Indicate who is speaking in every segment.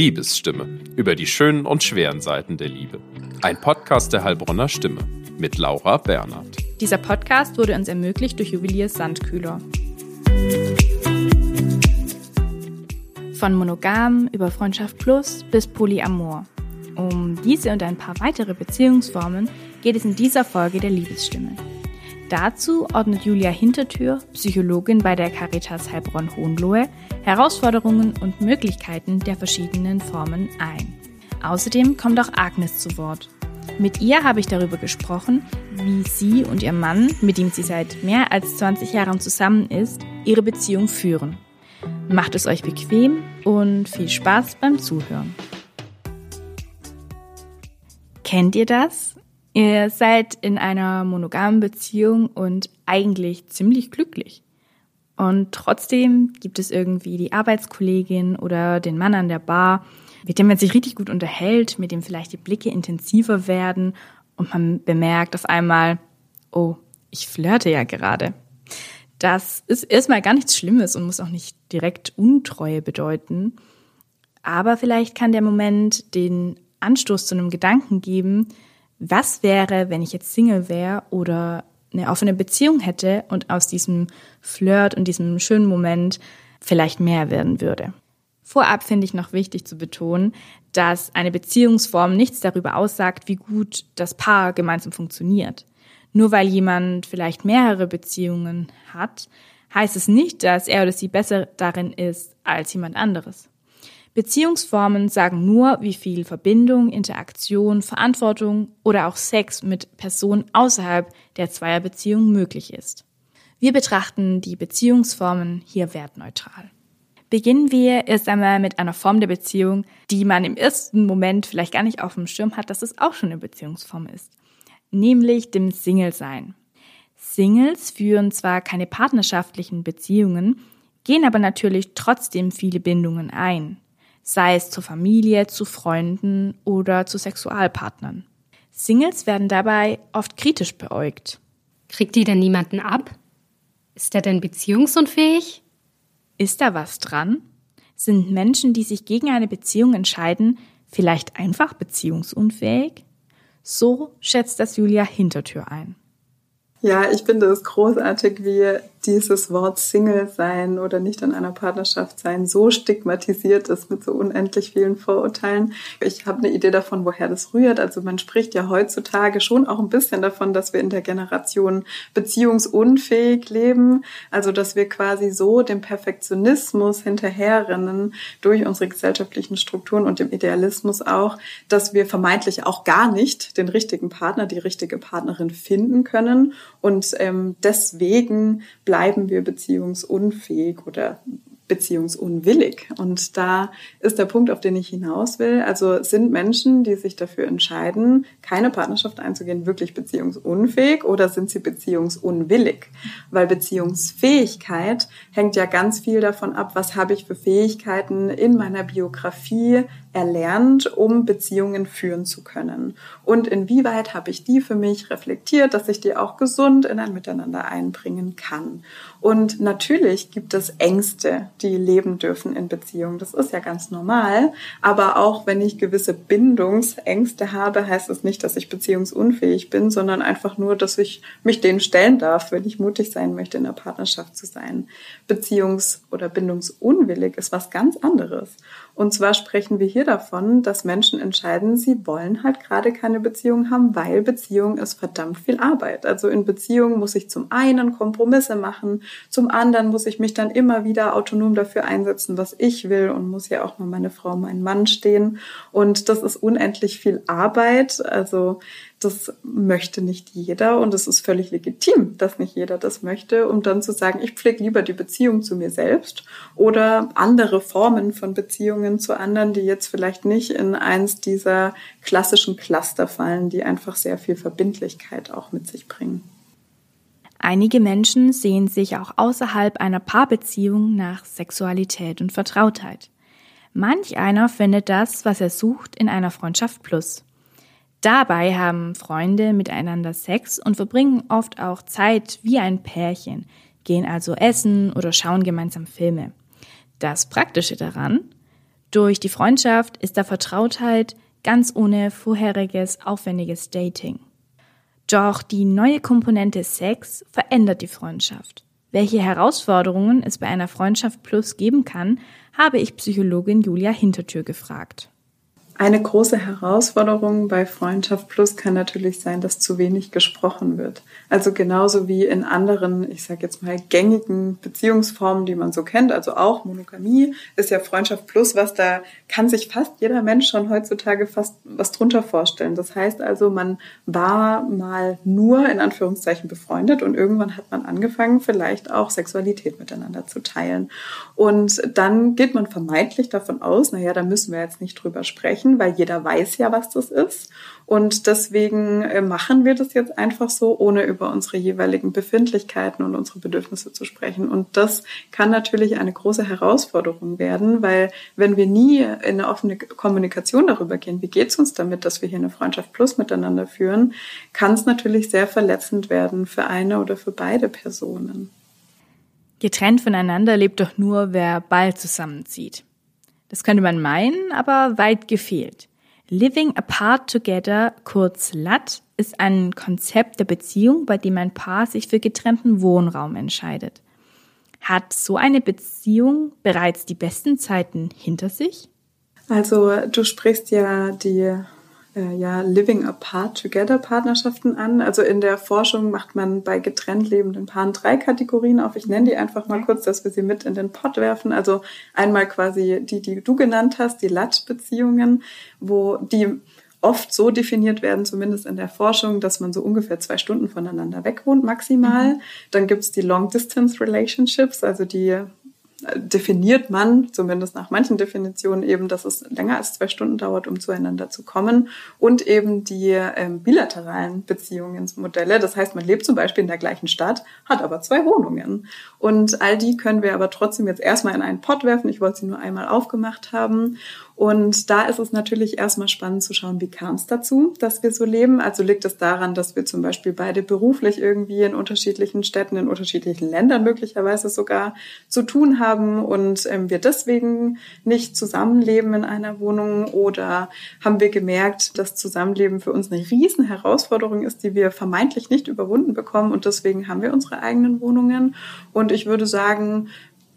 Speaker 1: Liebesstimme über die schönen und schweren Seiten der Liebe. Ein Podcast der Heilbronner Stimme mit Laura Bernhard.
Speaker 2: Dieser Podcast wurde uns ermöglicht durch Juwelier Sandkühler. Von monogam über Freundschaft Plus bis Polyamor. Um diese und ein paar weitere Beziehungsformen geht es in dieser Folge der Liebesstimme. Dazu ordnet Julia Hintertür, Psychologin bei der Caritas Heilbronn-Hohenlohe, Herausforderungen und Möglichkeiten der verschiedenen Formen ein. Außerdem kommt auch Agnes zu Wort. Mit ihr habe ich darüber gesprochen, wie sie und ihr Mann, mit dem sie seit mehr als 20 Jahren zusammen ist, ihre Beziehung führen. Macht es euch bequem und viel Spaß beim Zuhören. Kennt ihr das? Ihr seid in einer monogamen Beziehung und eigentlich ziemlich glücklich. Und trotzdem gibt es irgendwie die Arbeitskollegin oder den Mann an der Bar, mit dem man sich richtig gut unterhält, mit dem vielleicht die Blicke intensiver werden und man bemerkt auf einmal, oh, ich flirte ja gerade. Das ist erstmal gar nichts Schlimmes und muss auch nicht direkt Untreue bedeuten. Aber vielleicht kann der Moment den Anstoß zu einem Gedanken geben, was wäre, wenn ich jetzt Single wäre oder eine offene Beziehung hätte und aus diesem Flirt und diesem schönen Moment vielleicht mehr werden würde. Vorab finde ich noch wichtig zu betonen, dass eine Beziehungsform nichts darüber aussagt, wie gut das Paar gemeinsam funktioniert. Nur weil jemand vielleicht mehrere Beziehungen hat, heißt es nicht, dass er oder sie besser darin ist als jemand anderes. Beziehungsformen sagen nur, wie viel Verbindung, Interaktion, Verantwortung oder auch Sex mit Personen außerhalb der Zweierbeziehung möglich ist. Wir betrachten die Beziehungsformen hier wertneutral. Beginnen wir erst einmal mit einer Form der Beziehung, die man im ersten Moment vielleicht gar nicht auf dem Schirm hat, dass es auch schon eine Beziehungsform ist, nämlich dem Single-Sein. Singles führen zwar keine partnerschaftlichen Beziehungen, gehen aber natürlich trotzdem viele Bindungen ein sei es zur Familie, zu Freunden oder zu Sexualpartnern. Singles werden dabei oft kritisch beäugt.
Speaker 3: Kriegt die denn niemanden ab? Ist er denn beziehungsunfähig?
Speaker 2: Ist da was dran? Sind Menschen, die sich gegen eine Beziehung entscheiden, vielleicht einfach beziehungsunfähig? So schätzt das Julia Hintertür ein.
Speaker 4: Ja, ich finde es großartig, wie dieses Wort Single sein oder nicht in einer Partnerschaft sein so stigmatisiert ist mit so unendlich vielen Vorurteilen. Ich habe eine Idee davon, woher das rührt. Also man spricht ja heutzutage schon auch ein bisschen davon, dass wir in der Generation beziehungsunfähig leben. Also dass wir quasi so dem Perfektionismus hinterherrennen durch unsere gesellschaftlichen Strukturen und dem Idealismus auch, dass wir vermeintlich auch gar nicht den richtigen Partner, die richtige Partnerin finden können und ähm, deswegen bleiben wir beziehungsunfähig oder beziehungsunwillig. Und da ist der Punkt, auf den ich hinaus will. Also sind Menschen, die sich dafür entscheiden, keine Partnerschaft einzugehen, wirklich beziehungsunfähig oder sind sie beziehungsunwillig? Weil Beziehungsfähigkeit hängt ja ganz viel davon ab, was habe ich für Fähigkeiten in meiner Biografie erlernt, um Beziehungen führen zu können. Und inwieweit habe ich die für mich reflektiert, dass ich die auch gesund in ein Miteinander einbringen kann. Und natürlich gibt es Ängste, die leben dürfen in Beziehungen. Das ist ja ganz normal. Aber auch wenn ich gewisse Bindungsängste habe, heißt das nicht, dass ich beziehungsunfähig bin, sondern einfach nur, dass ich mich denen stellen darf, wenn ich mutig sein möchte, in der Partnerschaft zu sein. Beziehungs- oder bindungsunwillig ist was ganz anderes. Und zwar sprechen wir hier davon, dass Menschen entscheiden, sie wollen halt gerade keine Beziehung haben, weil Beziehung ist verdammt viel Arbeit. Also in Beziehung muss ich zum einen Kompromisse machen, zum anderen muss ich mich dann immer wieder autonom dafür einsetzen, was ich will und muss ja auch mal meine Frau, mein Mann stehen. Und das ist unendlich viel Arbeit. Also das möchte nicht jeder und es ist völlig legitim, dass nicht jeder das möchte, um dann zu sagen, ich pflege lieber die Beziehung zu mir selbst oder andere Formen von Beziehungen zu anderen, die jetzt vielleicht nicht in eins dieser klassischen Cluster fallen, die einfach sehr viel Verbindlichkeit auch mit sich bringen.
Speaker 2: Einige Menschen sehen sich auch außerhalb einer Paarbeziehung nach Sexualität und Vertrautheit. Manch einer findet das, was er sucht, in einer Freundschaft plus. Dabei haben Freunde miteinander Sex und verbringen oft auch Zeit wie ein Pärchen, gehen also essen oder schauen gemeinsam Filme. Das Praktische daran, Durch die Freundschaft ist da Vertrautheit ganz ohne vorheriges aufwendiges Dating. Doch die neue Komponente Sex verändert die Freundschaft. Welche Herausforderungen es bei einer Freundschaft Plus geben kann, habe ich Psychologin Julia Hintertür gefragt.
Speaker 4: Eine große Herausforderung bei Freundschaft Plus kann natürlich sein, dass zu wenig gesprochen wird. Also genauso wie in anderen, ich sage jetzt mal, gängigen Beziehungsformen, die man so kennt, also auch Monogamie, ist ja Freundschaft Plus, was da kann sich fast jeder Mensch schon heutzutage fast was drunter vorstellen. Das heißt also, man war mal nur in Anführungszeichen befreundet und irgendwann hat man angefangen, vielleicht auch Sexualität miteinander zu teilen. Und dann geht man vermeintlich davon aus, naja, da müssen wir jetzt nicht drüber sprechen sprechen, weil jeder weiß ja, was das ist. Und deswegen äh, machen wir das jetzt einfach so, ohne über unsere jeweiligen Befindlichkeiten und unsere Bedürfnisse zu sprechen. Und das kann natürlich eine große Herausforderung werden, weil wenn wir nie in eine offene Kommunikation darüber gehen, wie geht es uns damit, dass wir hier eine Freundschaft plus miteinander führen, kann es natürlich sehr verletzend werden für eine oder für beide Personen.
Speaker 2: Getrennt voneinander lebt doch nur, wer bald zusammenzieht. Das könnte man meinen, aber weit gefehlt. Living apart together, kurz LAT, ist ein Konzept der Beziehung, bei dem ein Paar sich für getrennten Wohnraum entscheidet. Hat so eine Beziehung bereits die besten Zeiten hinter sich?
Speaker 4: Also du sprichst ja die äh, ja, Living Apart Together Partnerschaften an. Also in der Forschung macht man bei getrennt lebenden Paaren drei Kategorien auf. Ich nenne die einfach mal kurz, dass wir sie mit in den Pott werfen. Also einmal quasi die, die du genannt hast, die Lat-Beziehungen, wo die oft so definiert werden, zumindest in der Forschung, dass man so ungefähr zwei Stunden voneinander weg wohnt maximal. Mhm. Dann gibt's die Long-Distance Relationships, also die definiert man, zumindest nach manchen Definitionen eben, dass es länger als zwei Stunden dauert, um zueinander zu kommen und eben die ähm, bilateralen Beziehungsmodelle. Das heißt, man lebt zum Beispiel in der gleichen Stadt, hat aber zwei Wohnungen. Und all die können wir aber trotzdem jetzt erstmal in einen Pott werfen. Ich wollte sie nur einmal aufgemacht haben. Und da ist es natürlich erstmal spannend zu schauen, wie kam es dazu, dass wir so leben. Also liegt es daran, dass wir zum Beispiel beide beruflich irgendwie in unterschiedlichen Städten, in unterschiedlichen Ländern möglicherweise sogar zu tun haben und ähm, wir deswegen nicht zusammenleben in einer Wohnung oder haben wir gemerkt, dass Zusammenleben für uns eine riesen Herausforderung ist, die wir vermeintlich nicht überwunden bekommen und deswegen haben wir unsere eigenen Wohnungen. Und ich würde sagen,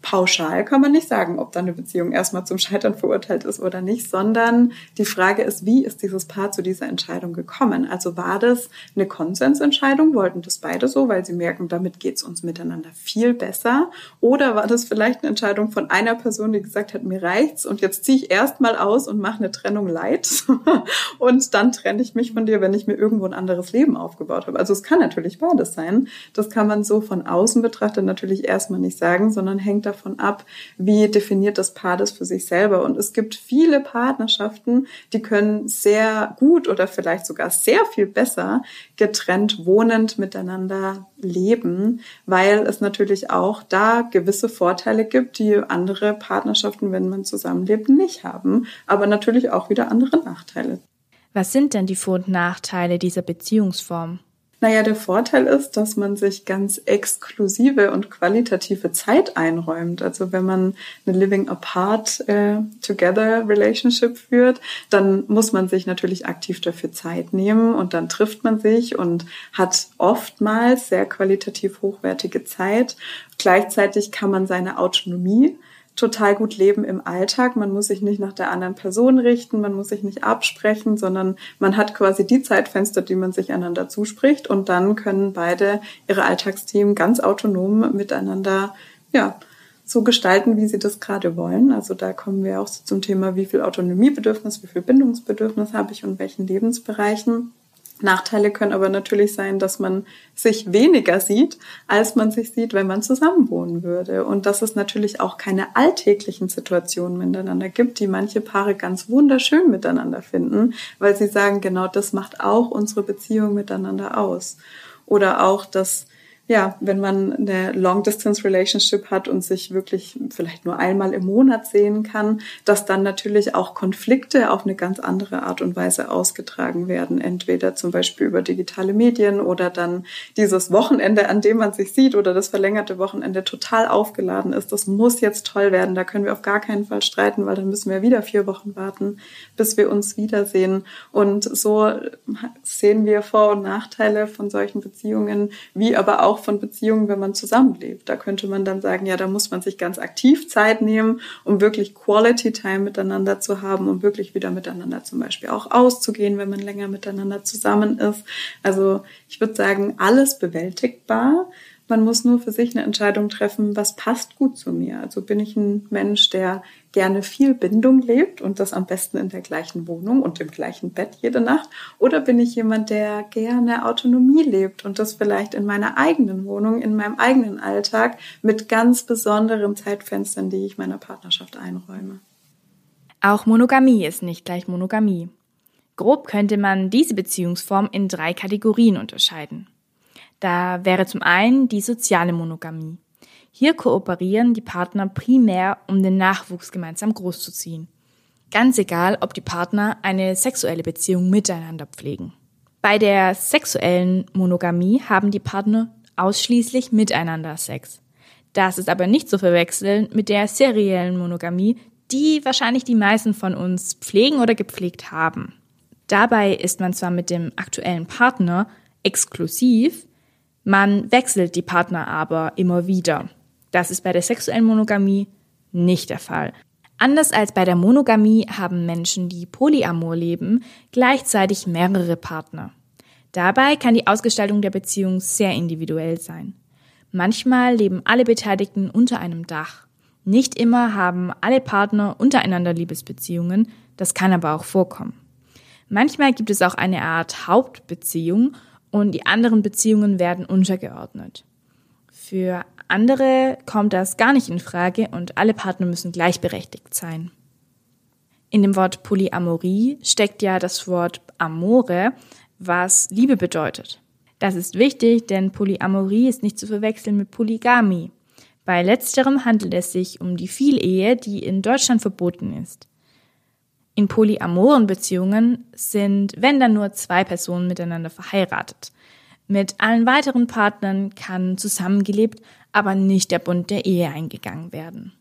Speaker 4: pauschal kann man nicht sagen, ob dann eine Beziehung erstmal zum Scheitern verurteilt ist oder nicht, sondern die Frage ist, wie ist dieses Paar zu dieser Entscheidung gekommen? Also war das eine Konsensentscheidung? Wollten das beide so, weil sie merken, damit geht's uns miteinander viel besser? Oder war das vielleicht eine Entscheidung von einer Person, die gesagt hat, mir reicht's und jetzt ziehe ich erstmal aus und mache eine Trennung leid und dann trenne ich mich von dir, wenn ich mir irgendwo ein anderes Leben aufgebaut habe. Also es kann natürlich beides sein. Das kann man so von außen betrachtet natürlich erstmal nicht sagen, sondern hängt davon ab, wie definiert das Paar das für sich selber. Und es gibt viele Partnerschaften, die können sehr gut oder vielleicht sogar sehr viel besser getrennt wohnend miteinander leben, weil es natürlich auch da gewisse Vorteile gibt, die andere Partnerschaften, wenn man zusammenlebt, nicht haben, aber natürlich auch wieder andere Nachteile.
Speaker 2: Was sind denn die Vor- und Nachteile dieser Beziehungsform?
Speaker 4: Naja, der Vorteil ist, dass man sich ganz exklusive und qualitative Zeit einräumt. Also wenn man eine Living Apart äh, Together Relationship führt, dann muss man sich natürlich aktiv dafür Zeit nehmen und dann trifft man sich und hat oftmals sehr qualitativ hochwertige Zeit. Gleichzeitig kann man seine Autonomie total gut leben im Alltag. Man muss sich nicht nach der anderen Person richten, man muss sich nicht absprechen, sondern man hat quasi die Zeitfenster, die man sich einander zuspricht und dann können beide ihre Alltagsthemen ganz autonom miteinander, ja, so gestalten, wie sie das gerade wollen. Also da kommen wir auch so zum Thema, wie viel Autonomiebedürfnis, wie viel Bindungsbedürfnis habe ich und welchen Lebensbereichen. Nachteile können aber natürlich sein, dass man sich weniger sieht, als man sich sieht, wenn man zusammenwohnen würde. Und dass es natürlich auch keine alltäglichen Situationen miteinander gibt, die manche Paare ganz wunderschön miteinander finden, weil sie sagen, genau das macht auch unsere Beziehung miteinander aus. Oder auch, dass ja, wenn man eine Long-Distance-Relationship hat und sich wirklich vielleicht nur einmal im Monat sehen kann, dass dann natürlich auch Konflikte auf eine ganz andere Art und Weise ausgetragen werden. Entweder zum Beispiel über digitale Medien oder dann dieses Wochenende, an dem man sich sieht oder das verlängerte Wochenende total aufgeladen ist. Das muss jetzt toll werden. Da können wir auf gar keinen Fall streiten, weil dann müssen wir wieder vier Wochen warten, bis wir uns wiedersehen. Und so sehen wir Vor- und Nachteile von solchen Beziehungen, wie aber auch auch von Beziehungen, wenn man zusammenlebt. Da könnte man dann sagen, ja, da muss man sich ganz aktiv Zeit nehmen, um wirklich Quality Time miteinander zu haben, um wirklich wieder miteinander zum Beispiel auch auszugehen, wenn man länger miteinander zusammen ist. Also ich würde sagen, alles bewältigbar. Man muss nur für sich eine Entscheidung treffen, was passt gut zu mir. Also bin ich ein Mensch, der gerne viel Bindung lebt und das am besten in der gleichen Wohnung und im gleichen Bett jede Nacht? Oder bin ich jemand, der gerne Autonomie lebt und das vielleicht in meiner eigenen Wohnung, in meinem eigenen Alltag mit ganz besonderen Zeitfenstern, die ich meiner Partnerschaft einräume?
Speaker 2: Auch Monogamie ist nicht gleich Monogamie. Grob könnte man diese Beziehungsform in drei Kategorien unterscheiden. Da wäre zum einen die soziale Monogamie. Hier kooperieren die Partner primär, um den Nachwuchs gemeinsam großzuziehen. Ganz egal, ob die Partner eine sexuelle Beziehung miteinander pflegen. Bei der sexuellen Monogamie haben die Partner ausschließlich miteinander Sex. Das ist aber nicht zu verwechseln mit der seriellen Monogamie, die wahrscheinlich die meisten von uns pflegen oder gepflegt haben. Dabei ist man zwar mit dem aktuellen Partner exklusiv, man wechselt die Partner aber immer wieder. Das ist bei der sexuellen Monogamie nicht der Fall. Anders als bei der Monogamie haben Menschen, die Polyamor leben, gleichzeitig mehrere Partner. Dabei kann die Ausgestaltung der Beziehung sehr individuell sein. Manchmal leben alle Beteiligten unter einem Dach. Nicht immer haben alle Partner untereinander Liebesbeziehungen, das kann aber auch vorkommen. Manchmal gibt es auch eine Art Hauptbeziehung und die anderen Beziehungen werden untergeordnet. Für andere kommt das gar nicht in Frage und alle Partner müssen gleichberechtigt sein. In dem Wort Polyamorie steckt ja das Wort amore, was Liebe bedeutet. Das ist wichtig, denn Polyamorie ist nicht zu verwechseln mit Polygamie. Bei letzterem handelt es sich um die Vielehe, die in Deutschland verboten ist. In polyamoren Beziehungen sind, wenn dann nur zwei Personen miteinander verheiratet. Mit allen weiteren Partnern kann zusammengelebt, aber nicht der Bund der Ehe eingegangen werden.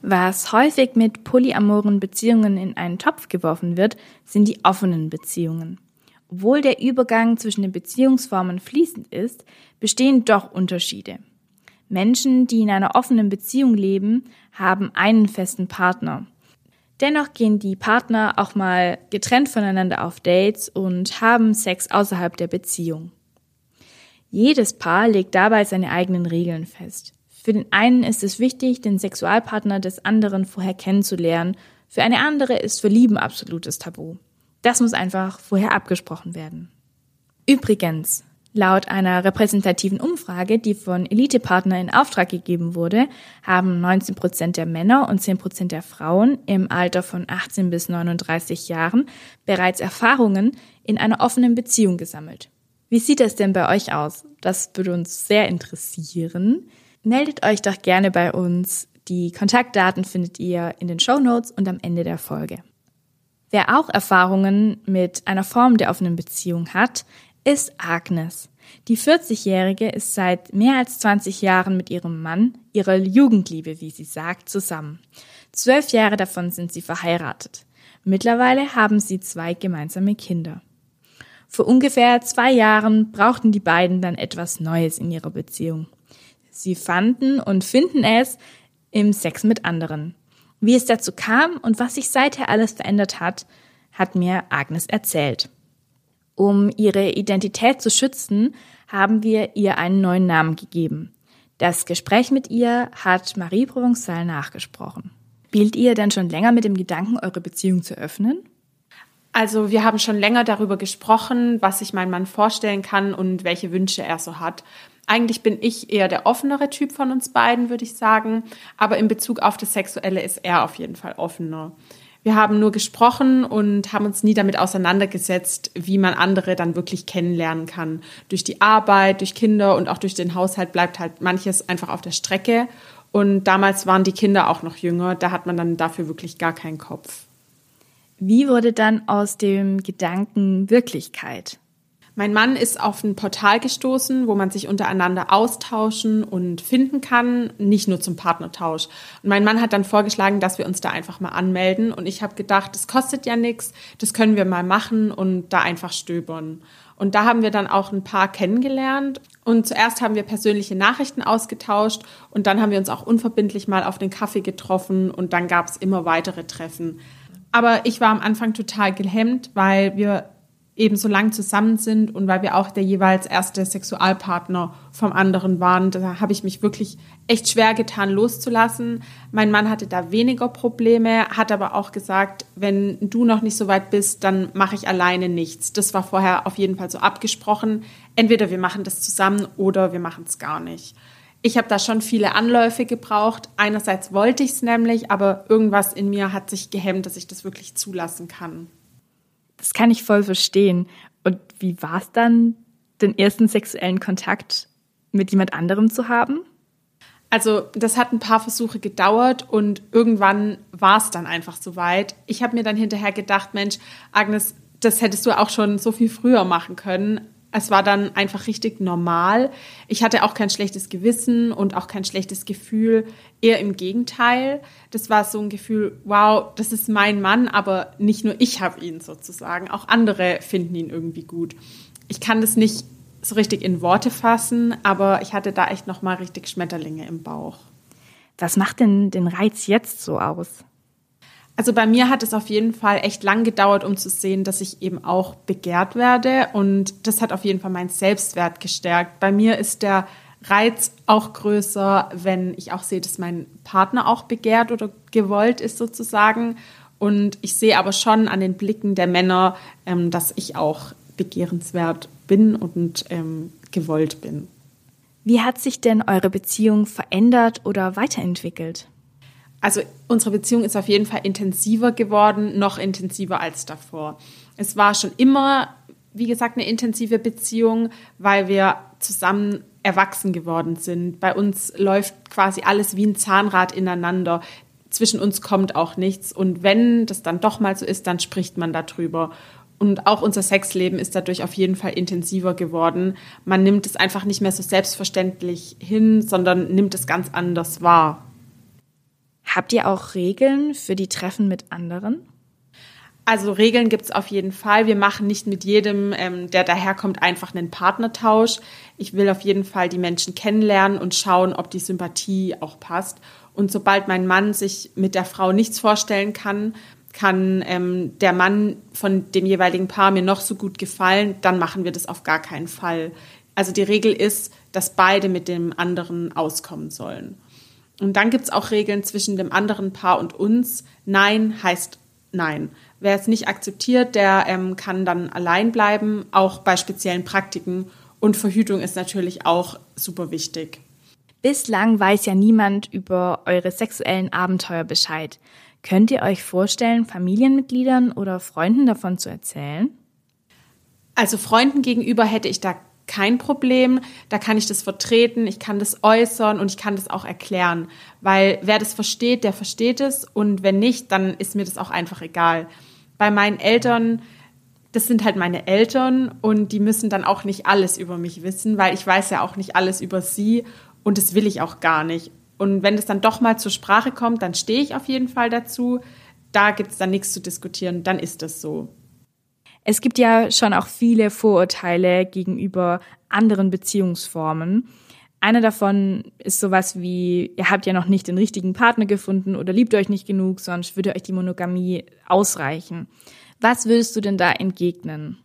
Speaker 2: Was häufig mit polyamoren Beziehungen in einen Topf geworfen wird, sind die offenen Beziehungen. Obwohl der Übergang zwischen den Beziehungsformen fließend ist, bestehen doch Unterschiede. Menschen, die in einer offenen Beziehung leben, haben einen festen Partner. Dennoch gehen die Partner auch mal getrennt voneinander auf Dates und haben Sex außerhalb der Beziehung. Jedes Paar legt dabei seine eigenen Regeln fest. Für den einen ist es wichtig, den Sexualpartner des anderen vorher kennenzulernen, für eine andere ist Verlieben absolutes Tabu. Das muss einfach vorher abgesprochen werden. Übrigens, Laut einer repräsentativen Umfrage, die von Elitepartner in Auftrag gegeben wurde, haben 19 Prozent der Männer und 10 Prozent der Frauen im Alter von 18 bis 39 Jahren bereits Erfahrungen in einer offenen Beziehung gesammelt. Wie sieht das denn bei euch aus? Das würde uns sehr interessieren. Meldet euch doch gerne bei uns. Die Kontaktdaten findet ihr in den Show Notes und am Ende der Folge. Wer auch Erfahrungen mit einer Form der offenen Beziehung hat, ist Agnes. Die 40-Jährige ist seit mehr als 20 Jahren mit ihrem Mann, ihrer Jugendliebe, wie sie sagt, zusammen. Zwölf Jahre davon sind sie verheiratet. Mittlerweile haben sie zwei gemeinsame Kinder. Vor ungefähr zwei Jahren brauchten die beiden dann etwas Neues in ihrer Beziehung. Sie fanden und finden es im Sex mit anderen. Wie es dazu kam und was sich seither alles verändert hat, hat mir Agnes erzählt. Um ihre Identität zu schützen, haben wir ihr einen neuen Namen gegeben. Das Gespräch mit ihr hat Marie Provençal nachgesprochen. Spielt ihr denn schon länger mit dem Gedanken, eure Beziehung zu öffnen?
Speaker 5: Also wir haben schon länger darüber gesprochen, was sich mein Mann vorstellen kann und welche Wünsche er so hat. Eigentlich bin ich eher der offenere Typ von uns beiden, würde ich sagen. Aber in Bezug auf das Sexuelle ist er auf jeden Fall offener. Wir haben nur gesprochen und haben uns nie damit auseinandergesetzt, wie man andere dann wirklich kennenlernen kann. Durch die Arbeit, durch Kinder und auch durch den Haushalt bleibt halt manches einfach auf der Strecke. Und damals waren die Kinder auch noch jünger, da hat man dann dafür wirklich gar keinen Kopf.
Speaker 2: Wie wurde dann aus dem Gedanken Wirklichkeit?
Speaker 5: Mein Mann ist auf ein Portal gestoßen, wo man sich untereinander austauschen und finden kann, nicht nur zum Partnertausch. Und mein Mann hat dann vorgeschlagen, dass wir uns da einfach mal anmelden. Und ich habe gedacht, das kostet ja nichts, das können wir mal machen und da einfach stöbern. Und da haben wir dann auch ein paar kennengelernt. Und zuerst haben wir persönliche Nachrichten ausgetauscht und dann haben wir uns auch unverbindlich mal auf den Kaffee getroffen und dann gab es immer weitere Treffen. Aber ich war am Anfang total gehemmt, weil wir eben so lang zusammen sind und weil wir auch der jeweils erste Sexualpartner vom anderen waren. Da habe ich mich wirklich echt schwer getan, loszulassen. Mein Mann hatte da weniger Probleme, hat aber auch gesagt, wenn du noch nicht so weit bist, dann mache ich alleine nichts. Das war vorher auf jeden Fall so abgesprochen. Entweder wir machen das zusammen oder wir machen es gar nicht. Ich habe da schon viele Anläufe gebraucht. Einerseits wollte ich es nämlich, aber irgendwas in mir hat sich gehemmt, dass ich das wirklich zulassen kann.
Speaker 2: Das kann ich voll verstehen. Und wie war es dann, den ersten sexuellen Kontakt mit jemand anderem zu haben?
Speaker 5: Also das hat ein paar Versuche gedauert und irgendwann war es dann einfach soweit. Ich habe mir dann hinterher gedacht, Mensch, Agnes, das hättest du auch schon so viel früher machen können es war dann einfach richtig normal. Ich hatte auch kein schlechtes Gewissen und auch kein schlechtes Gefühl. Eher im Gegenteil. Das war so ein Gefühl, wow, das ist mein Mann, aber nicht nur ich habe ihn sozusagen. Auch andere finden ihn irgendwie gut. Ich kann das nicht so richtig in Worte fassen, aber ich hatte da echt nochmal richtig Schmetterlinge im Bauch.
Speaker 2: Was macht denn den Reiz jetzt so aus?
Speaker 5: Also bei mir hat es auf jeden Fall echt lang gedauert, um zu sehen, dass ich eben auch begehrt werde. Und das hat auf jeden Fall meinen Selbstwert gestärkt. Bei mir ist der Reiz auch größer, wenn ich auch sehe, dass mein Partner auch begehrt oder gewollt ist sozusagen. Und ich sehe aber schon an den Blicken der Männer, ähm, dass ich auch begehrenswert bin und ähm, gewollt bin.
Speaker 2: Wie hat sich denn eure Beziehung verändert oder weiterentwickelt?
Speaker 5: Also unsere Beziehung ist auf jeden Fall intensiver geworden, noch intensiver als davor. Es war schon immer, wie gesagt, eine intensive Beziehung, weil wir zusammen erwachsen geworden sind. Bei uns läuft quasi alles wie ein Zahnrad ineinander. Zwischen uns kommt auch nichts. Und wenn das dann doch mal so ist, dann spricht man darüber. Und auch unser Sexleben ist dadurch auf jeden Fall intensiver geworden. Man nimmt es einfach nicht mehr so selbstverständlich hin, sondern nimmt es ganz anders wahr.
Speaker 2: Habt ihr auch Regeln für die Treffen mit anderen?
Speaker 5: Also Regeln gibt es auf jeden Fall. Wir machen nicht mit jedem, ähm, der daherkommt, einfach einen Partnertausch. Ich will auf jeden Fall die Menschen kennenlernen und schauen, ob die Sympathie auch passt. Und sobald mein Mann sich mit der Frau nichts vorstellen kann, kann ähm, der Mann von dem jeweiligen Paar mir noch so gut gefallen, dann machen wir das auf gar keinen Fall. Also die Regel ist, dass beide mit dem anderen auskommen sollen. Und dann gibt es auch Regeln zwischen dem anderen Paar und uns. Nein heißt Nein. Wer es nicht akzeptiert, der ähm, kann dann allein bleiben, auch bei speziellen Praktiken. Und Verhütung ist natürlich auch super wichtig.
Speaker 2: Bislang weiß ja niemand über eure sexuellen Abenteuer Bescheid. Könnt ihr euch vorstellen, Familienmitgliedern oder Freunden davon zu erzählen?
Speaker 5: Also Freunden gegenüber hätte ich da kein Problem. Da kann ich das vertreten, ich kann das äußern und ich kann das auch erklären. Weil wer das versteht, der versteht es. Und wenn nicht, dann ist mir das auch einfach egal. Bei meinen Eltern, das sind halt meine Eltern und die müssen dann auch nicht alles über mich wissen, weil ich weiß ja auch nicht alles über sie und das will ich auch gar nicht. Und wenn es dann doch mal zur Sprache kommt, dann stehe ich auf jeden Fall dazu. Da gibt es dann nichts zu diskutieren, dann ist das so.
Speaker 2: Es gibt ja schon auch viele Vorurteile gegenüber anderen Beziehungsformen. Einer davon ist sowas wie, ihr habt ja noch nicht den richtigen Partner gefunden oder liebt euch nicht genug, sonst würde euch die Monogamie ausreichen. Was würdest du denn da entgegnen?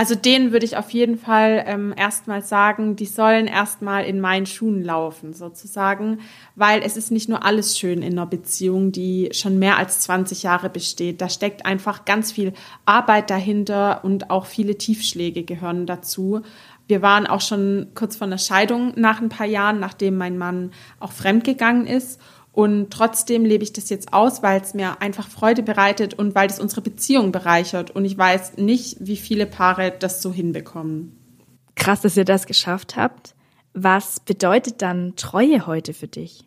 Speaker 5: Also denen würde ich auf jeden Fall ähm, erstmal sagen, die sollen erstmal in meinen Schuhen laufen, sozusagen, weil es ist nicht nur alles schön in einer Beziehung, die schon mehr als 20 Jahre besteht. Da steckt einfach ganz viel Arbeit dahinter und auch viele Tiefschläge gehören dazu. Wir waren auch schon kurz vor einer Scheidung nach ein paar Jahren, nachdem mein Mann auch fremdgegangen ist. Und trotzdem lebe ich das jetzt aus, weil es mir einfach Freude bereitet und weil es unsere Beziehung bereichert. Und ich weiß nicht, wie viele Paare das so hinbekommen.
Speaker 2: Krass, dass ihr das geschafft habt. Was bedeutet dann Treue heute für dich?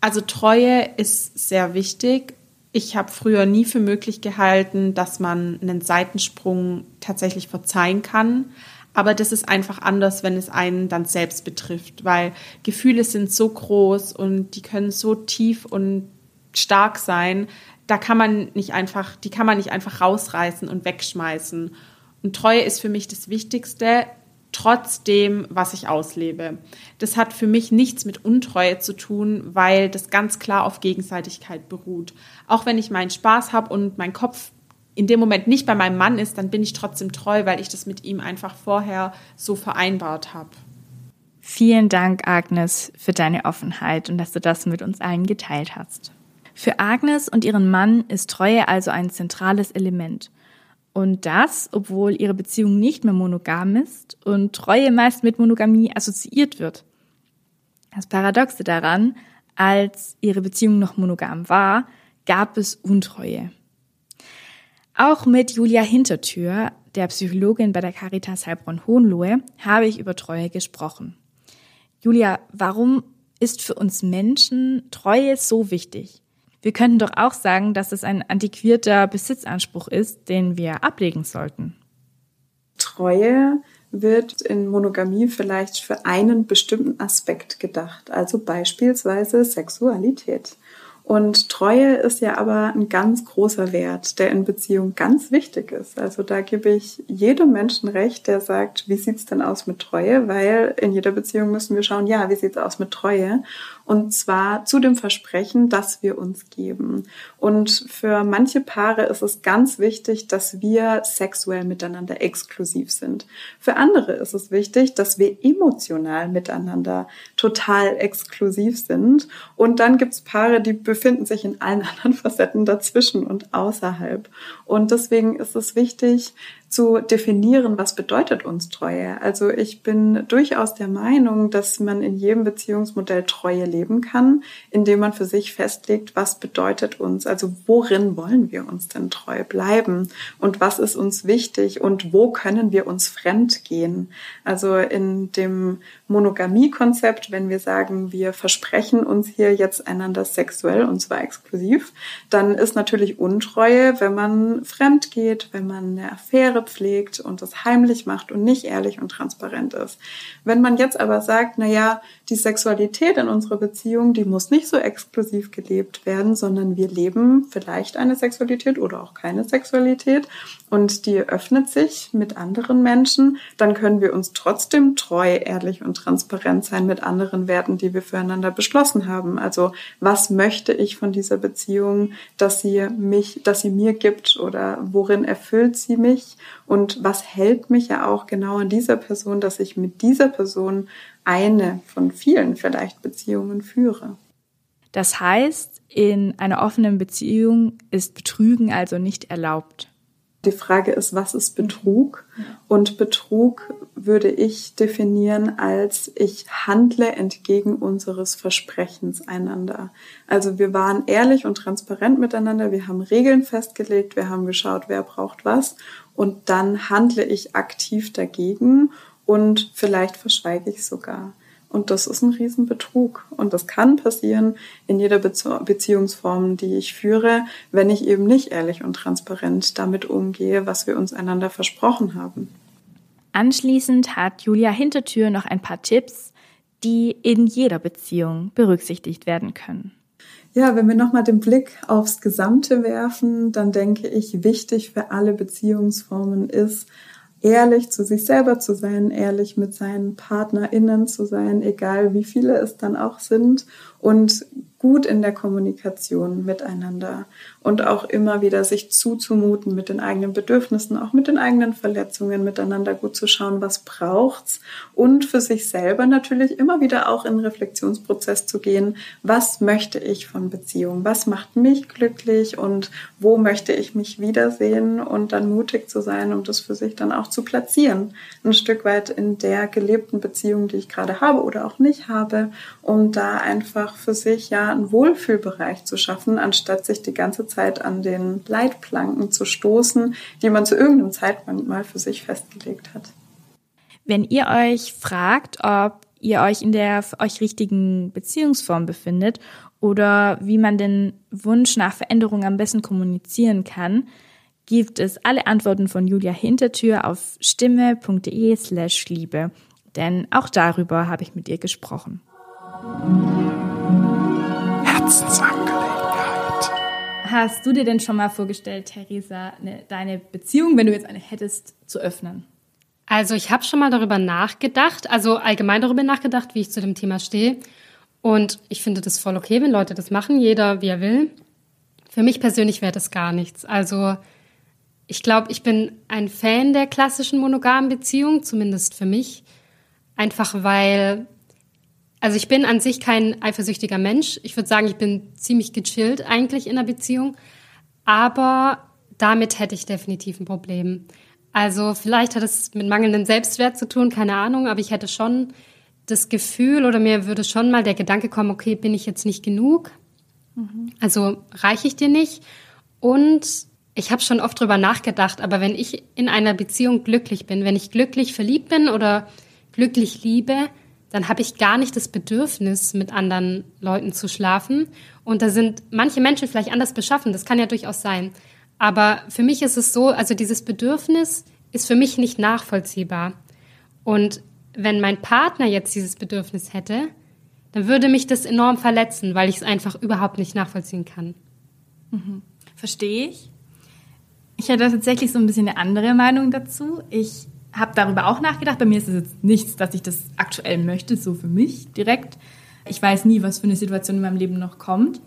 Speaker 5: Also Treue ist sehr wichtig. Ich habe früher nie für möglich gehalten, dass man einen Seitensprung tatsächlich verzeihen kann. Aber das ist einfach anders, wenn es einen dann selbst betrifft, weil Gefühle sind so groß und die können so tief und stark sein. Da kann man nicht einfach, die kann man nicht einfach rausreißen und wegschmeißen. Und Treue ist für mich das Wichtigste, trotz dem, was ich auslebe. Das hat für mich nichts mit Untreue zu tun, weil das ganz klar auf Gegenseitigkeit beruht. Auch wenn ich meinen Spaß habe und mein Kopf in dem Moment nicht bei meinem Mann ist, dann bin ich trotzdem treu, weil ich das mit ihm einfach vorher so vereinbart habe.
Speaker 2: Vielen Dank, Agnes, für deine Offenheit und dass du das mit uns allen geteilt hast. Für Agnes und ihren Mann ist Treue also ein zentrales Element. Und das, obwohl ihre Beziehung nicht mehr monogam ist und Treue meist mit Monogamie assoziiert wird. Das Paradoxe daran, als ihre Beziehung noch monogam war, gab es Untreue. Auch mit Julia Hintertür, der Psychologin bei der Caritas Heilbronn-Hohenlohe, habe ich über Treue gesprochen. Julia, warum ist für uns Menschen Treue so wichtig? Wir könnten doch auch sagen, dass es ein antiquierter Besitzanspruch ist, den wir ablegen sollten.
Speaker 4: Treue wird in Monogamie vielleicht für einen bestimmten Aspekt gedacht, also beispielsweise Sexualität. Und Treue ist ja aber ein ganz großer Wert, der in Beziehung ganz wichtig ist. Also da gebe ich jedem Menschen recht, der sagt, wie sieht's denn aus mit Treue? Weil in jeder Beziehung müssen wir schauen, ja, wie sieht's aus mit Treue? Und zwar zu dem Versprechen, das wir uns geben. Und für manche Paare ist es ganz wichtig, dass wir sexuell miteinander exklusiv sind. Für andere ist es wichtig, dass wir emotional miteinander total exklusiv sind. Und dann gibt's Paare, die befinden sich in allen anderen Facetten dazwischen und außerhalb. Und deswegen ist es wichtig, zu definieren, was bedeutet uns Treue. Also ich bin durchaus der Meinung, dass man in jedem Beziehungsmodell Treue leben kann, indem man für sich festlegt, was bedeutet uns, also worin wollen wir uns denn treu bleiben und was ist uns wichtig und wo können wir uns fremd gehen. Also in dem Monogamie-Konzept, wenn wir sagen, wir versprechen uns hier jetzt einander sexuell und zwar exklusiv, dann ist natürlich Untreue, wenn man fremd geht, wenn man eine Affäre pflegt und das heimlich macht und nicht ehrlich und transparent ist. Wenn man jetzt aber sagt, na ja, die Sexualität in unserer Beziehung, die muss nicht so exklusiv gelebt werden, sondern wir leben vielleicht eine Sexualität oder auch keine Sexualität und die öffnet sich mit anderen Menschen, dann können wir uns trotzdem treu, ehrlich und transparent sein mit anderen Werten, die wir füreinander beschlossen haben. Also was möchte ich von dieser Beziehung, dass sie mich, dass sie mir gibt oder worin erfüllt sie mich und was hält mich ja auch genau an dieser Person, dass ich mit dieser Person eine von vielen vielleicht Beziehungen führe.
Speaker 2: Das heißt, in einer offenen Beziehung ist Betrügen also nicht erlaubt.
Speaker 4: Die Frage ist, was ist Betrug? Und Betrug würde ich definieren als ich handle entgegen unseres Versprechens einander. Also wir waren ehrlich und transparent miteinander, wir haben Regeln festgelegt, wir haben geschaut, wer braucht was und dann handle ich aktiv dagegen und vielleicht verschweige ich sogar. Und das ist ein Riesenbetrug. Und das kann passieren in jeder Beziehungsform, die ich führe, wenn ich eben nicht ehrlich und transparent damit umgehe, was wir uns einander versprochen haben.
Speaker 2: Anschließend hat Julia Hintertür noch ein paar Tipps, die in jeder Beziehung berücksichtigt werden können.
Speaker 4: Ja, wenn wir nochmal den Blick aufs Gesamte werfen, dann denke ich, wichtig für alle Beziehungsformen ist, ehrlich zu sich selber zu sein, ehrlich mit seinen PartnerInnen zu sein, egal wie viele es dann auch sind und gut in der Kommunikation miteinander und auch immer wieder sich zuzumuten mit den eigenen Bedürfnissen, auch mit den eigenen Verletzungen, miteinander gut zu schauen, was braucht's und für sich selber natürlich immer wieder auch in den Reflexionsprozess zu gehen, was möchte ich von Beziehung, was macht mich glücklich und wo möchte ich mich wiedersehen und dann mutig zu sein, um das für sich dann auch zu platzieren, ein Stück weit in der gelebten Beziehung, die ich gerade habe oder auch nicht habe, um da einfach für sich ja einen Wohlfühlbereich zu schaffen, anstatt sich die ganze Zeit an den Leitplanken zu stoßen, die man zu irgendeinem Zeitpunkt mal für sich festgelegt hat.
Speaker 2: Wenn ihr euch fragt, ob ihr euch in der für euch richtigen Beziehungsform befindet oder wie man den Wunsch nach Veränderung am besten kommunizieren kann, gibt es alle Antworten von Julia Hintertür auf stimme.de slash Liebe. Denn auch darüber habe ich mit ihr gesprochen.
Speaker 1: Herzensangelegenheit.
Speaker 2: Hast du dir denn schon mal vorgestellt, Theresa, ne, deine Beziehung, wenn du jetzt eine hättest, zu öffnen?
Speaker 3: Also ich habe schon mal darüber nachgedacht, also allgemein darüber nachgedacht, wie ich zu dem Thema stehe. Und ich finde das voll okay, wenn Leute das machen, jeder wie er will. Für mich persönlich wäre das gar nichts. Also ich glaube, ich bin ein Fan der klassischen monogamen Beziehung, zumindest für mich. Einfach weil, also ich bin an sich kein eifersüchtiger Mensch. Ich würde sagen, ich bin ziemlich gechillt eigentlich in einer Beziehung. Aber damit hätte ich definitiv ein Problem. Also vielleicht hat es mit mangelndem Selbstwert zu tun, keine Ahnung, aber ich hätte schon das Gefühl oder mir würde schon mal der Gedanke kommen, okay, bin ich jetzt nicht genug? Mhm. Also reiche ich dir nicht? Und ich habe schon oft drüber nachgedacht, aber wenn ich in einer Beziehung glücklich bin, wenn ich glücklich verliebt bin oder glücklich liebe, dann habe ich gar nicht das Bedürfnis, mit anderen Leuten zu schlafen. Und da sind manche Menschen vielleicht anders beschaffen, das kann ja durchaus sein. Aber für mich ist es so, also dieses Bedürfnis ist für mich nicht nachvollziehbar. Und wenn mein Partner jetzt dieses Bedürfnis hätte, dann würde mich das enorm verletzen, weil ich es einfach überhaupt nicht nachvollziehen kann.
Speaker 2: Mhm. Verstehe ich. Ich hätte tatsächlich so ein bisschen eine andere Meinung dazu. Ich habe darüber auch nachgedacht. Bei mir ist es jetzt nichts, dass ich das aktuell möchte, so für mich direkt. Ich weiß nie, was für eine Situation in meinem Leben noch kommt.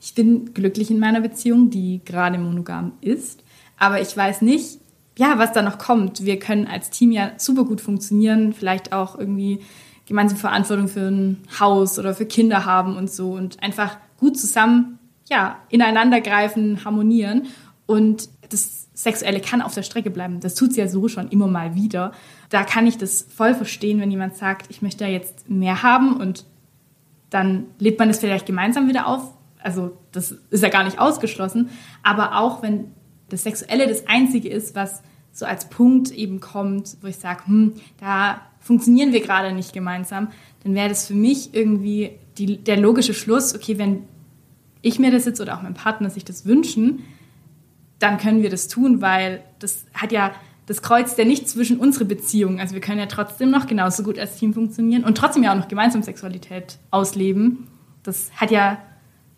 Speaker 2: Ich bin glücklich in meiner Beziehung, die gerade monogam ist. Aber ich weiß nicht, ja, was da noch kommt. Wir können als Team ja super gut funktionieren, vielleicht auch irgendwie gemeinsam Verantwortung für ein Haus oder für Kinder haben und so und einfach gut zusammen, ja, ineinander greifen, harmonieren. Und das Sexuelle kann auf der Strecke bleiben. Das tut es ja so schon immer mal wieder. Da kann ich das voll verstehen, wenn jemand sagt, ich möchte da jetzt mehr haben und dann lebt man das vielleicht gemeinsam wieder auf. Also das ist ja gar nicht ausgeschlossen. Aber auch wenn das Sexuelle das Einzige ist, was so als Punkt eben kommt, wo ich sage, hm, da funktionieren wir gerade nicht gemeinsam, dann wäre das für mich irgendwie die, der logische Schluss, okay, wenn ich mir das jetzt oder auch mein Partner sich das wünschen, dann können wir das tun, weil das hat ja, das kreuzt ja nicht zwischen unsere Beziehungen. Also wir können ja trotzdem noch genauso gut als Team funktionieren und trotzdem ja auch noch gemeinsam Sexualität ausleben. Das hat ja,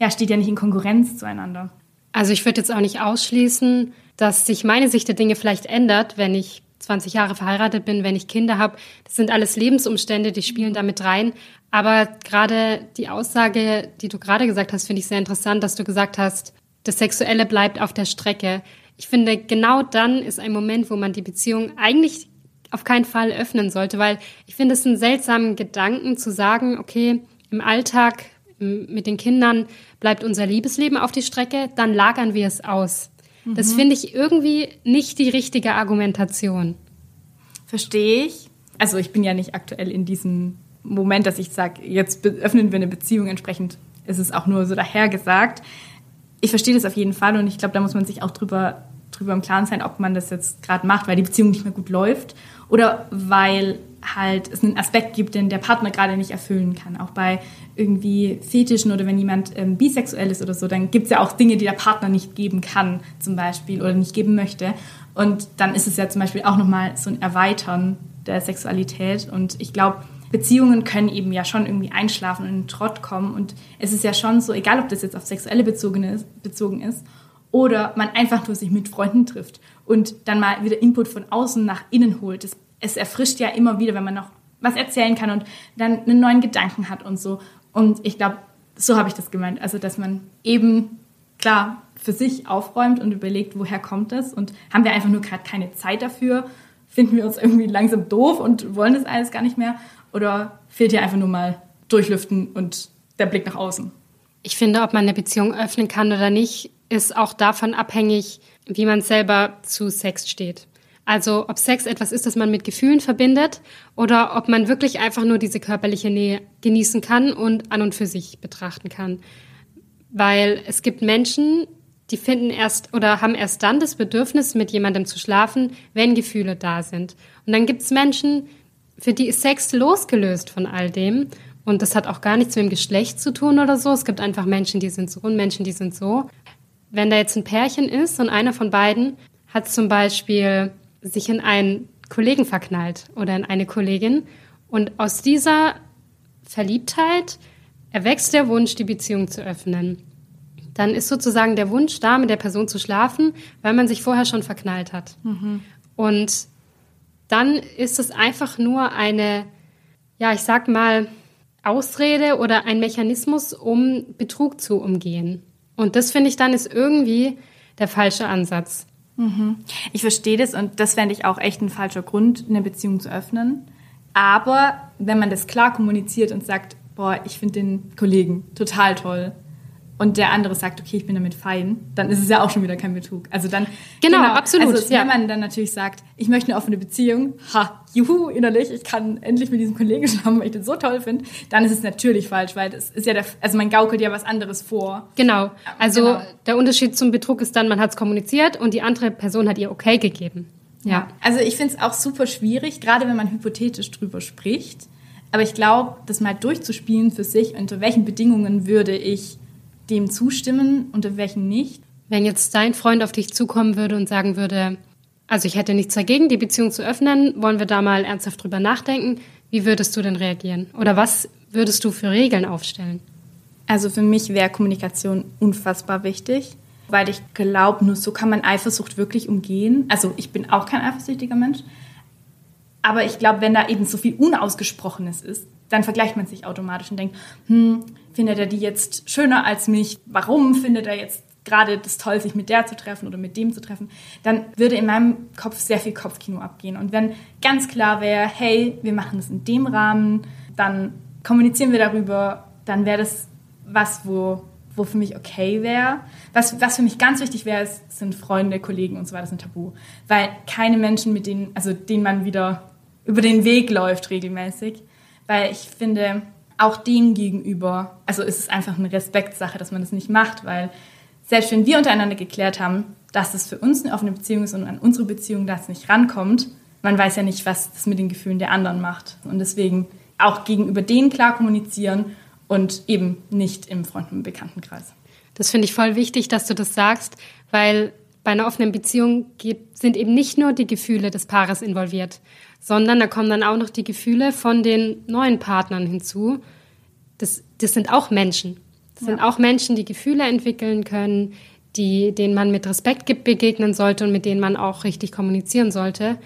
Speaker 2: ja, steht ja nicht in Konkurrenz zueinander.
Speaker 3: Also ich würde jetzt auch nicht ausschließen, dass sich meine Sicht der Dinge vielleicht ändert, wenn ich 20 Jahre verheiratet bin, wenn ich Kinder habe. Das sind alles Lebensumstände, die spielen damit rein. Aber gerade die Aussage, die du gerade gesagt hast, finde ich sehr interessant, dass du gesagt hast, das Sexuelle bleibt auf der Strecke. Ich finde, genau dann ist ein Moment, wo man die Beziehung eigentlich auf keinen Fall öffnen sollte, weil ich finde es einen seltsamen Gedanken zu sagen, okay, im Alltag mit den Kindern bleibt unser Liebesleben auf die Strecke, dann lagern wir es aus. Mhm. Das finde ich irgendwie nicht die richtige Argumentation.
Speaker 2: Verstehe ich. Also ich bin ja nicht aktuell in diesem Moment, dass ich sage, jetzt öffnen wir eine Beziehung, entsprechend ist es auch nur so dahergesagt ich verstehe das auf jeden Fall und ich glaube, da muss man sich auch drüber, drüber im Klaren sein, ob man das jetzt gerade macht, weil die Beziehung nicht mehr gut läuft oder weil halt es einen Aspekt gibt, den der Partner gerade nicht erfüllen kann. Auch bei irgendwie Fetischen oder wenn jemand ähm, bisexuell ist oder so, dann gibt es ja auch Dinge, die der Partner nicht geben kann, zum Beispiel, oder nicht geben möchte. Und dann ist es ja zum Beispiel auch nochmal so ein Erweitern der Sexualität. Und ich glaube, Beziehungen können eben ja schon irgendwie einschlafen und in den Trott kommen. Und es ist ja schon so, egal ob das jetzt auf sexuelle bezogen ist, bezogen ist oder man einfach nur sich mit Freunden trifft und dann mal wieder Input von außen nach innen holt. Es, es erfrischt ja immer wieder, wenn man noch was erzählen kann und dann einen neuen Gedanken hat und so. Und ich glaube, so habe ich das gemeint. Also, dass man eben klar für sich aufräumt und überlegt, woher kommt das und haben wir einfach nur gerade keine Zeit dafür, finden wir uns irgendwie langsam doof und wollen das alles gar nicht mehr oder fehlt dir einfach nur mal Durchlüften und der Blick nach außen?
Speaker 3: Ich finde, ob man eine Beziehung öffnen kann oder nicht, ist auch davon abhängig, wie man selber zu Sex steht. Also ob Sex etwas ist, das man mit Gefühlen verbindet oder ob man wirklich einfach nur diese körperliche Nähe genießen kann und an und für sich betrachten kann. Weil es gibt Menschen, die finden erst oder haben erst dann das Bedürfnis, mit jemandem zu schlafen, wenn Gefühle da sind. Und dann gibt es Menschen, für die ist Sex losgelöst von all dem. Und das hat auch gar nichts mit dem Geschlecht zu tun oder so. Es gibt einfach Menschen, die sind so und Menschen, die sind so. Wenn da jetzt ein Pärchen ist und einer von beiden hat zum Beispiel sich in einen Kollegen verknallt oder in eine Kollegin und aus dieser Verliebtheit erwächst der Wunsch, die Beziehung zu öffnen. Dann ist sozusagen der Wunsch da, mit der Person zu schlafen, weil man sich vorher schon verknallt hat. Mhm. Und dann ist es einfach nur eine, ja, ich sag mal, Ausrede oder ein Mechanismus, um Betrug zu umgehen. Und das finde ich dann ist irgendwie der falsche Ansatz.
Speaker 2: Mhm. Ich verstehe das und das fände ich auch echt ein falscher Grund, eine Beziehung zu öffnen. Aber wenn man das klar kommuniziert und sagt, boah, ich finde den Kollegen total toll, und der andere sagt, okay, ich bin damit fein, dann ist es ja auch schon wieder kein Betrug. Also dann
Speaker 3: genau, genau absolut.
Speaker 2: Also wenn man dann natürlich sagt, ich möchte eine offene Beziehung, ha, juhu, innerlich, ich kann endlich mit diesem Kollegen schlafen, weil ich den so toll finde, dann ist es natürlich falsch, weil das ist ja der, also man gaukelt ja was anderes vor.
Speaker 3: Genau. Also genau. der Unterschied zum Betrug ist dann, man hat es kommuniziert und die andere Person hat ihr okay gegeben.
Speaker 2: Ja. Also ich finde es auch super schwierig, gerade wenn man hypothetisch drüber spricht. Aber ich glaube, das mal durchzuspielen für sich, unter welchen Bedingungen würde ich dem zustimmen, unter welchen nicht.
Speaker 3: Wenn jetzt dein Freund auf dich zukommen würde und sagen würde, also ich hätte nichts dagegen, die Beziehung zu öffnen, wollen wir da mal ernsthaft drüber nachdenken, wie würdest du denn reagieren? Oder was würdest du für Regeln aufstellen?
Speaker 2: Also für mich wäre Kommunikation unfassbar wichtig, weil ich glaube, nur so kann man Eifersucht wirklich umgehen. Also ich bin auch kein eifersüchtiger Mensch, aber ich glaube, wenn da eben so viel Unausgesprochenes ist, dann vergleicht man sich automatisch und denkt, hm, findet er die jetzt schöner als mich? Warum findet er jetzt gerade das toll, sich mit der zu treffen oder mit dem zu treffen? Dann würde in meinem Kopf sehr viel Kopfkino abgehen. Und wenn ganz klar wäre, hey, wir machen das in dem Rahmen, dann kommunizieren wir darüber, dann wäre das was, wo, wo für mich okay wäre. Was, was für mich ganz wichtig wäre, sind Freunde, Kollegen und so weiter, ein Tabu. Weil keine Menschen, mit denen, also denen man wieder über den Weg läuft regelmäßig, weil ich finde, auch dem gegenüber, also ist es einfach eine Respektsache, dass man das nicht macht, weil selbst wenn wir untereinander geklärt haben, dass es für uns eine offene Beziehung ist und an unsere Beziehung das nicht rankommt, man weiß ja nicht, was das mit den Gefühlen der anderen macht. Und deswegen auch gegenüber denen klar kommunizieren und eben nicht im Freund- und Bekanntenkreis.
Speaker 3: Das finde ich voll wichtig, dass du das sagst, weil bei einer offenen Beziehung sind eben nicht nur die Gefühle des Paares involviert, sondern da kommen dann auch noch die Gefühle von den neuen Partnern hinzu. Das, das sind auch Menschen. Das ja. sind auch Menschen, die Gefühle entwickeln können, die, denen man mit Respekt begegnen sollte und mit denen man auch richtig kommunizieren sollte.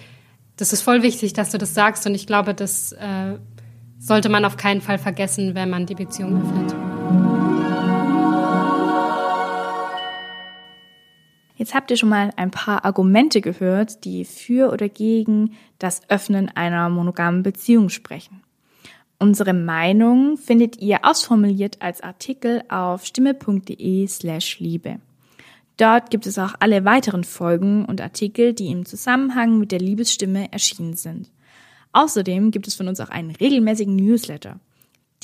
Speaker 3: Das ist voll wichtig, dass du das sagst und ich glaube, das äh, sollte man auf keinen Fall vergessen, wenn man die Beziehung öffnet.
Speaker 2: Jetzt habt ihr schon mal ein paar Argumente gehört, die für oder gegen das Öffnen einer monogamen Beziehung sprechen. Unsere Meinung findet ihr ausformuliert als Artikel auf stimme.de slash Liebe. Dort gibt es auch alle weiteren Folgen und Artikel, die im Zusammenhang mit der Liebesstimme erschienen sind. Außerdem gibt es von uns auch einen regelmäßigen Newsletter.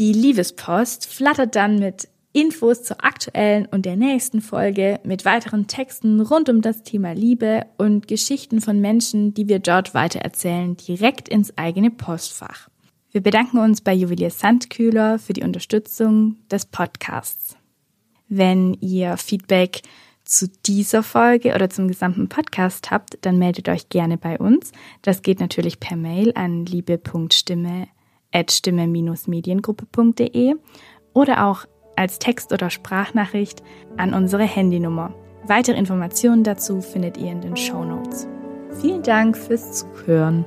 Speaker 2: Die Liebespost flattert dann mit Infos zur aktuellen und der nächsten Folge mit weiteren Texten rund um das Thema Liebe und Geschichten von Menschen, die wir dort weitererzählen, direkt ins eigene Postfach. Wir bedanken uns bei Juwelier Sandkühler für die Unterstützung des Podcasts. Wenn ihr Feedback zu dieser Folge oder zum gesamten Podcast habt, dann meldet euch gerne bei uns. Das geht natürlich per Mail an liebe.stimme-mediengruppe.de oder auch als Text- oder Sprachnachricht an unsere Handynummer. Weitere Informationen dazu findet ihr in den Show Notes. Vielen Dank fürs Zuhören.